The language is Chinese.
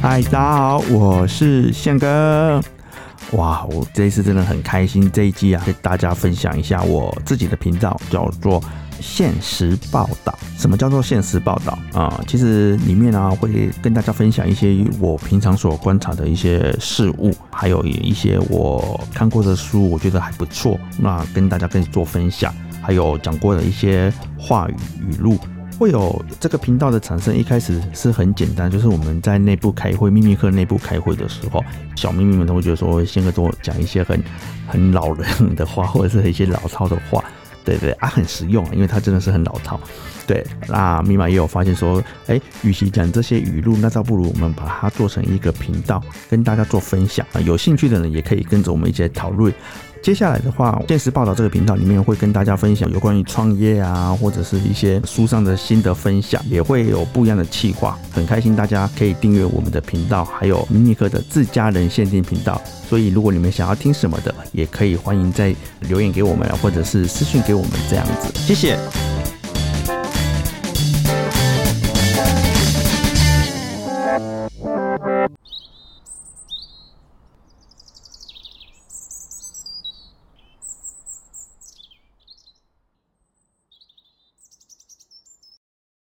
嗨，大家好，我是宪哥。哇，我这一次真的很开心，这一集啊，给大家分享一下我自己的频道，叫做现实报道。什么叫做现实报道啊？其实里面呢、啊、会跟大家分享一些我平常所观察的一些事物，还有一些我看过的书，我觉得还不错，那跟大家跟你做分享，还有讲过的一些话语语录。会有这个频道的产生，一开始是很简单，就是我们在内部开会，秘密课内部开会的时候，小秘密们都会觉得说，宪哥跟我讲一些很很老人的话，或者是一些老套的话，对对啊，很实用啊，因为它真的是很老套。对，那密码也有发现说，哎，与其讲这些语录，那倒不如我们把它做成一个频道，跟大家做分享啊，有兴趣的人也可以跟着我们一起来讨论。接下来的话，现实报道这个频道里面会跟大家分享有关于创业啊，或者是一些书上的心得分享，也会有不一样的企划。很开心大家可以订阅我们的频道，还有迷你克的自家人限定频道。所以如果你们想要听什么的，也可以欢迎再留言给我们，或者是私信给我们这样子。谢谢。